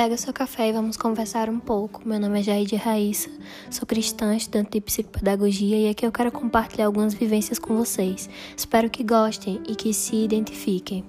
Pega seu café e vamos conversar um pouco. Meu nome é Jaide Raíssa, sou cristã, estudante de psicopedagogia e aqui eu quero compartilhar algumas vivências com vocês. Espero que gostem e que se identifiquem.